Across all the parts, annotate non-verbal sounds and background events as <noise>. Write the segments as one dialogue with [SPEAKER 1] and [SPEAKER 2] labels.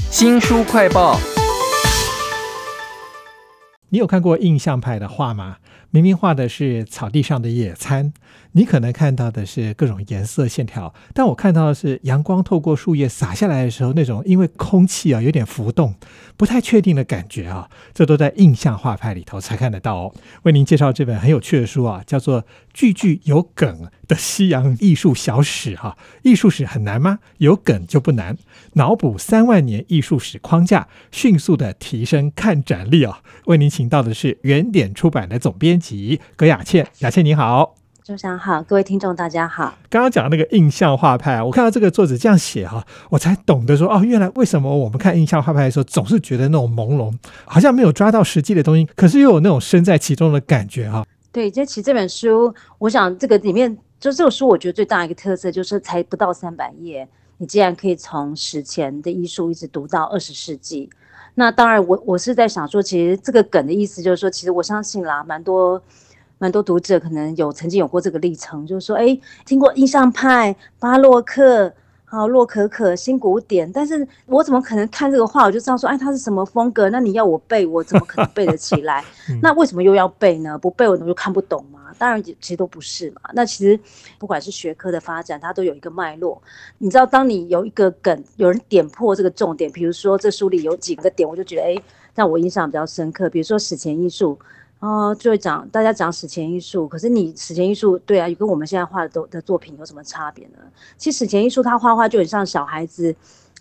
[SPEAKER 1] 新书快报。
[SPEAKER 2] 你有看过印象派的画吗？明明画的是草地上的野餐，你可能看到的是各种颜色线条，但我看到的是阳光透过树叶洒下来的时候，那种因为空气啊有点浮动、不太确定的感觉啊，这都在印象画派里头才看得到哦。为您介绍这本很有趣的书啊，叫做《句句有梗的西洋艺术小史》哈。艺术史很难吗？有梗就不难。脑补三万年艺术史框架，迅速的提升看展力啊！为您请到的是原点出版的总编辑葛雅倩，雅倩你好，
[SPEAKER 3] 周翔好，各位听众大家好。
[SPEAKER 2] 刚刚讲那个印象画派啊，我看到这个作者这样写哈，我才懂得说哦，原来为什么我们看印象画派的时候总是觉得那种朦胧，好像没有抓到实际的东西，可是又有那种身在其中的感觉哈。
[SPEAKER 3] 对，这其实这本书，我想这个里面就这个书，我觉得最大一个特色就是才不到三百页。你竟然可以从史前的艺术一直读到二十世纪，那当然我我是在想说，其实这个梗的意思就是说，其实我相信啦，蛮多蛮多读者可能有曾经有过这个历程，就是说，哎，听过印象派、巴洛克。好，洛可可新古典，但是我怎么可能看这个画我就知道说，哎，它是什么风格？那你要我背，我怎么可能背得起来？<laughs> 那为什么又要背呢？不背我怎么就看不懂当然，其实都不是嘛。那其实不管是学科的发展，它都有一个脉络。你知道，当你有一个梗，有人点破这个重点，比如说这书里有几个点，我就觉得，哎，让我印象比较深刻。比如说史前艺术。哦，就会讲大家讲史前艺术，可是你史前艺术对啊，跟我们现在画的都的作品有什么差别呢？其实史前艺术他画画就很像小孩子，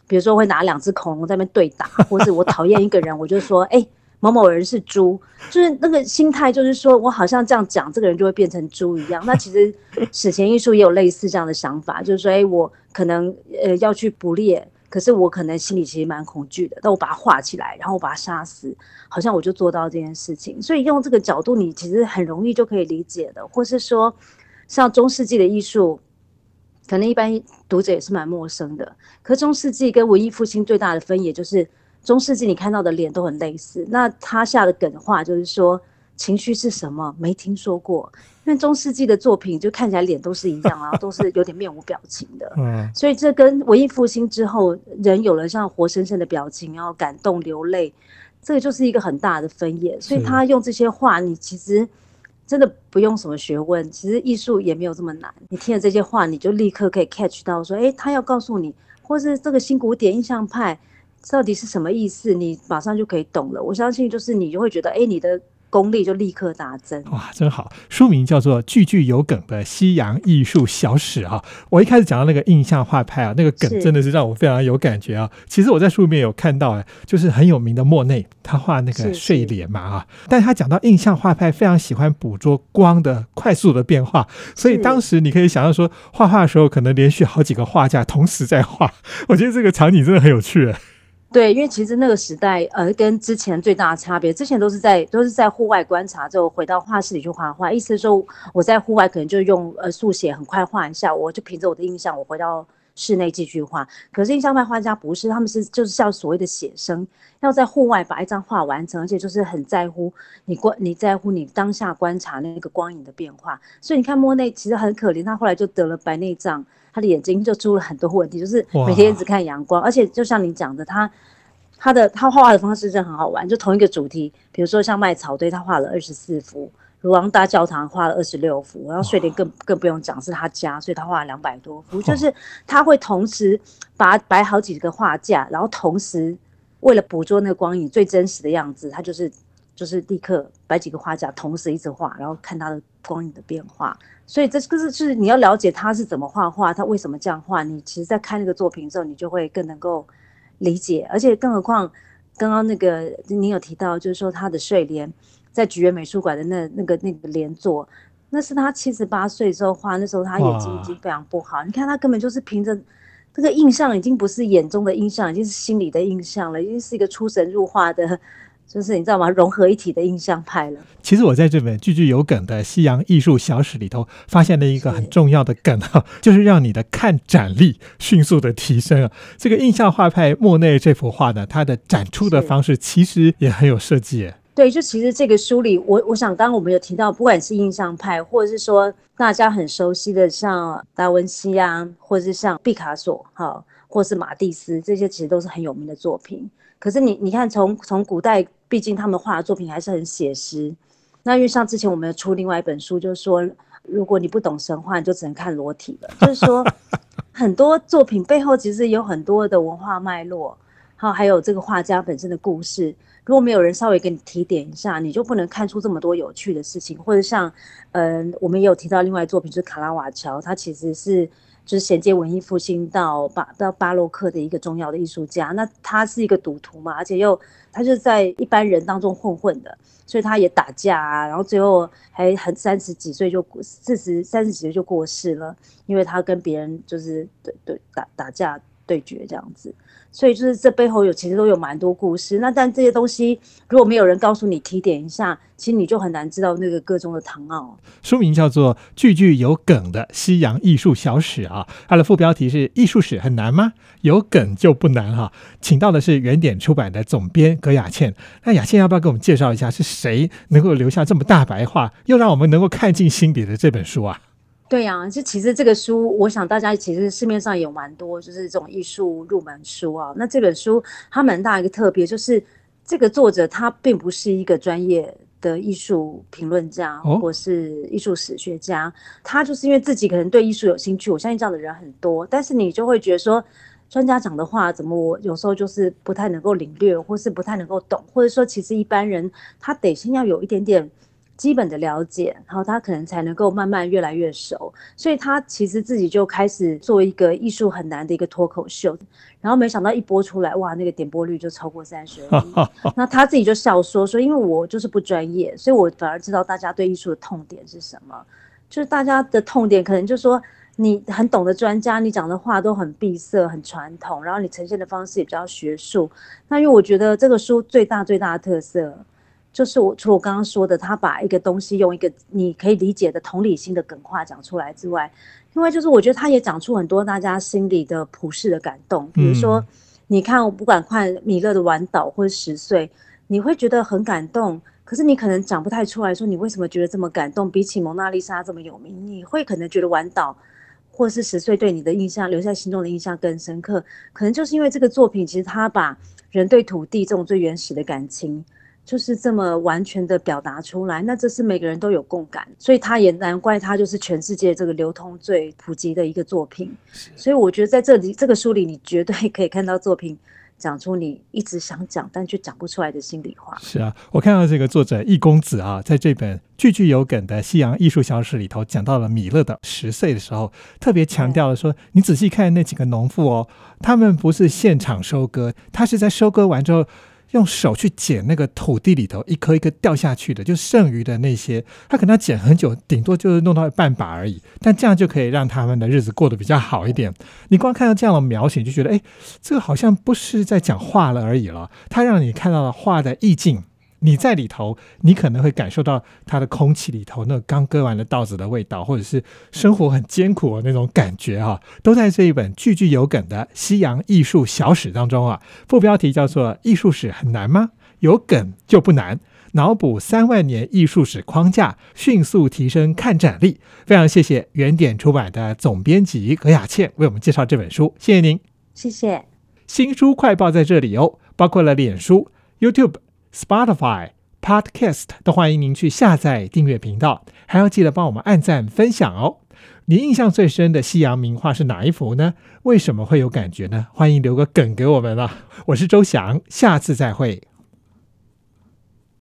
[SPEAKER 3] 比如说会拿两只恐龙在那边对打，或是我讨厌一个人，我就说哎某某人是猪，就是那个心态，就是说我好像这样讲，这个人就会变成猪一样。那其实 <laughs> 史前艺术也有类似这样的想法，就是说哎我可能呃要去捕猎。可是我可能心里其实蛮恐惧的，但我把它画起来，然后我把它杀死，好像我就做到这件事情。所以用这个角度，你其实很容易就可以理解的。或是说，像中世纪的艺术，可能一般读者也是蛮陌生的。可中世纪跟文艺复兴最大的分野就是，中世纪你看到的脸都很类似。那他下的梗话就是说。情绪是什么？没听说过。因为中世纪的作品就看起来脸都是一样啊，都是有点面无表情的。嗯，所以这跟文艺复兴之后人有了像活生生的表情，然后感动流泪，这个就是一个很大的分野。所以他用这些话，你其实真的不用什么学问，其实艺术也没有这么难。你听了这些话，你就立刻可以 catch 到说，哎，他要告诉你，或是这个新古典印象派到底是什么意思，你马上就可以懂了。我相信就是你就会觉得，哎，你的。功力就立刻大增
[SPEAKER 2] 哇，真好！书名叫做《句句有梗的西洋艺术小史》啊。我一开始讲到那个印象画派啊，那个梗真的是让我非常有感觉啊。其实我在书里面有看到，哎，就是很有名的莫内，他画那个睡莲嘛啊。但他讲到印象画派非常喜欢捕捉光的快速的变化，所以当时你可以想象说，画画的时候可能连续好几个画家同时在画。我觉得这个场景真的很有趣。
[SPEAKER 3] 对，因为其实那个时代，呃，跟之前最大的差别，之前都是在都是在户外观察，之后回到画室里去画画。意思是说，我在户外可能就用呃速写很快画一下，我就凭着我的印象，我回到室内继续画。可是印象派画家不是，他们是就是像所谓的写生，要在户外把一张画完成，而且就是很在乎你观，你在乎你当下观察那个光影的变化。所以你看莫内其实很可怜，他后来就得了白内障。他的眼睛就出了很多问题，就是每天只看阳光，而且就像你讲的，他他的他画画的方式真的很好玩，就同一个主题，比如说像麦草堆，他画了二十四幅；卢王大教堂画了二十六幅，然后睡莲更更不用讲，是他家，所以他画了两百多幅。就是他会同时把摆好几个画架，然后同时为了捕捉那个光影最真实的样子，他就是就是立刻摆几个画架，同时一直画，然后看他的光影的变化。所以这个是是你要了解他是怎么画画，他为什么这样画。你其实，在看那个作品之后，你就会更能够理解。而且，更何况刚刚那个你有提到，就是说他的睡莲在菊园美术馆的那那个那个连作，那是他七十八岁时候画，那时候他眼睛已经非常不好。你看他根本就是凭着这个印象，已经不是眼中的印象，已经是心里的印象了，已经是一个出神入化的。就是你知道吗？融合一体的印象派了。
[SPEAKER 2] 其实我在这本句句有梗的西洋艺术小史里头，发现了一个很重要的梗啊，<laughs> 就是让你的看展力迅速的提升啊。这个印象画派莫内这幅画呢，它的展出的方式其实也很有设计。
[SPEAKER 3] 对，就其实这个书里，我我想刚刚我们有提到，不管是印象派，或者是说大家很熟悉的像达文西啊，或者是像毕卡索，哈。或是马蒂斯，这些其实都是很有名的作品。可是你你看，从从古代，毕竟他们画的作品还是很写实。那因为像之前我们出另外一本书，就是说，如果你不懂神话，你就只能看裸体了。就是说，<laughs> 很多作品背后其实有很多的文化脉络，好，还有这个画家本身的故事。如果没有人稍微给你提点一下，你就不能看出这么多有趣的事情。或者像，嗯，我们也有提到另外作品，就是卡拉瓦乔，他其实是。就是衔接文艺复兴到巴到巴洛克的一个重要的艺术家，那他是一个赌徒嘛，而且又他就在一般人当中混混的，所以他也打架啊，然后最后还很三十几岁就四十三十几岁就过世了，因为他跟别人就是对对打打架对决这样子。所以就是这背后有其实都有蛮多故事，那但这些东西如果没有人告诉你提点一下，其实你就很难知道那个个中的唐奥。
[SPEAKER 2] 书名叫做《句句有梗的西洋艺术小史》啊，它的副标题是“艺术史很难吗？有梗就不难哈”。请到的是原点出版的总编葛雅倩，那雅倩要不要给我们介绍一下是谁能够留下这么大白话，又让我们能够看进心底的这本书啊？
[SPEAKER 3] 对呀，就其实这个书，我想大家其实市面上有蛮多，就是这种艺术入门书啊。那这本书它蛮大一个特别，就是这个作者他并不是一个专业的艺术评论家或是艺术史学家，他就是因为自己可能对艺术有兴趣。我相信这样的人很多，但是你就会觉得说，专家讲的话怎么我有时候就是不太能够领略，或是不太能够懂，或者说其实一般人他得先要有一点点。基本的了解，然后他可能才能够慢慢越来越熟，所以他其实自己就开始做一个艺术很难的一个脱口秀，然后没想到一播出来，哇，那个点播率就超过三十 <laughs> 亿。那他自己就笑说说，因为我就是不专业，所以我反而知道大家对艺术的痛点是什么，就是大家的痛点可能就说你很懂的专家，你讲的话都很闭塞、很传统，然后你呈现的方式也比较学术。那因为我觉得这个书最大最大的特色。就是我除了我刚刚说的，他把一个东西用一个你可以理解的同理心的梗话讲出来之外，另外就是我觉得他也讲出很多大家心里的普世的感动。比如说，你看我不管看米勒的《晚岛》或者《十岁》，你会觉得很感动，可是你可能讲不太出来说你为什么觉得这么感动。比起《蒙娜丽莎》这么有名，你会可能觉得《晚岛》或是《十岁》对你的印象留在心中的印象更深刻，可能就是因为这个作品其实他把人对土地这种最原始的感情。就是这么完全的表达出来，那这是每个人都有共感，所以他也难怪他就是全世界这个流通最普及的一个作品。所以我觉得在这里这个书里，你绝对可以看到作品讲出你一直想讲但却讲不出来的心里话。
[SPEAKER 2] 是啊，我看到这个作者易公子啊，在这本句句有梗的西洋艺术小史里头，讲到了米勒的十岁的时候，特别强调了说，你仔细看那几个农妇哦，他们不是现场收割，他是在收割完之后。用手去捡那个土地里头一颗一颗掉下去的，就剩余的那些，他可能要捡很久，顶多就是弄到半把而已。但这样就可以让他们的日子过得比较好一点。你光看到这样的描写，就觉得，哎，这个好像不是在讲话了而已了，他让你看到了画的意境。你在里头，你可能会感受到它的空气里头那刚割完的稻子的味道，或者是生活很艰苦的那种感觉哈，都在这一本句句有梗的西洋艺术小史当中啊。副标题叫做“艺术史很难吗？有梗就不难”，脑补三万年艺术史框架，迅速提升看展力。非常谢谢原点出版的总编辑葛雅倩为我们介绍这本书，谢谢您，
[SPEAKER 3] 谢谢。
[SPEAKER 2] 新书快报在这里哦，包括了脸书、YouTube。Spotify Podcast 都欢迎您去下载订阅频道，还要记得帮我们按赞分享哦。您印象最深的西洋名画是哪一幅呢？为什么会有感觉呢？欢迎留个梗给我们吧。我是周翔，下次再会。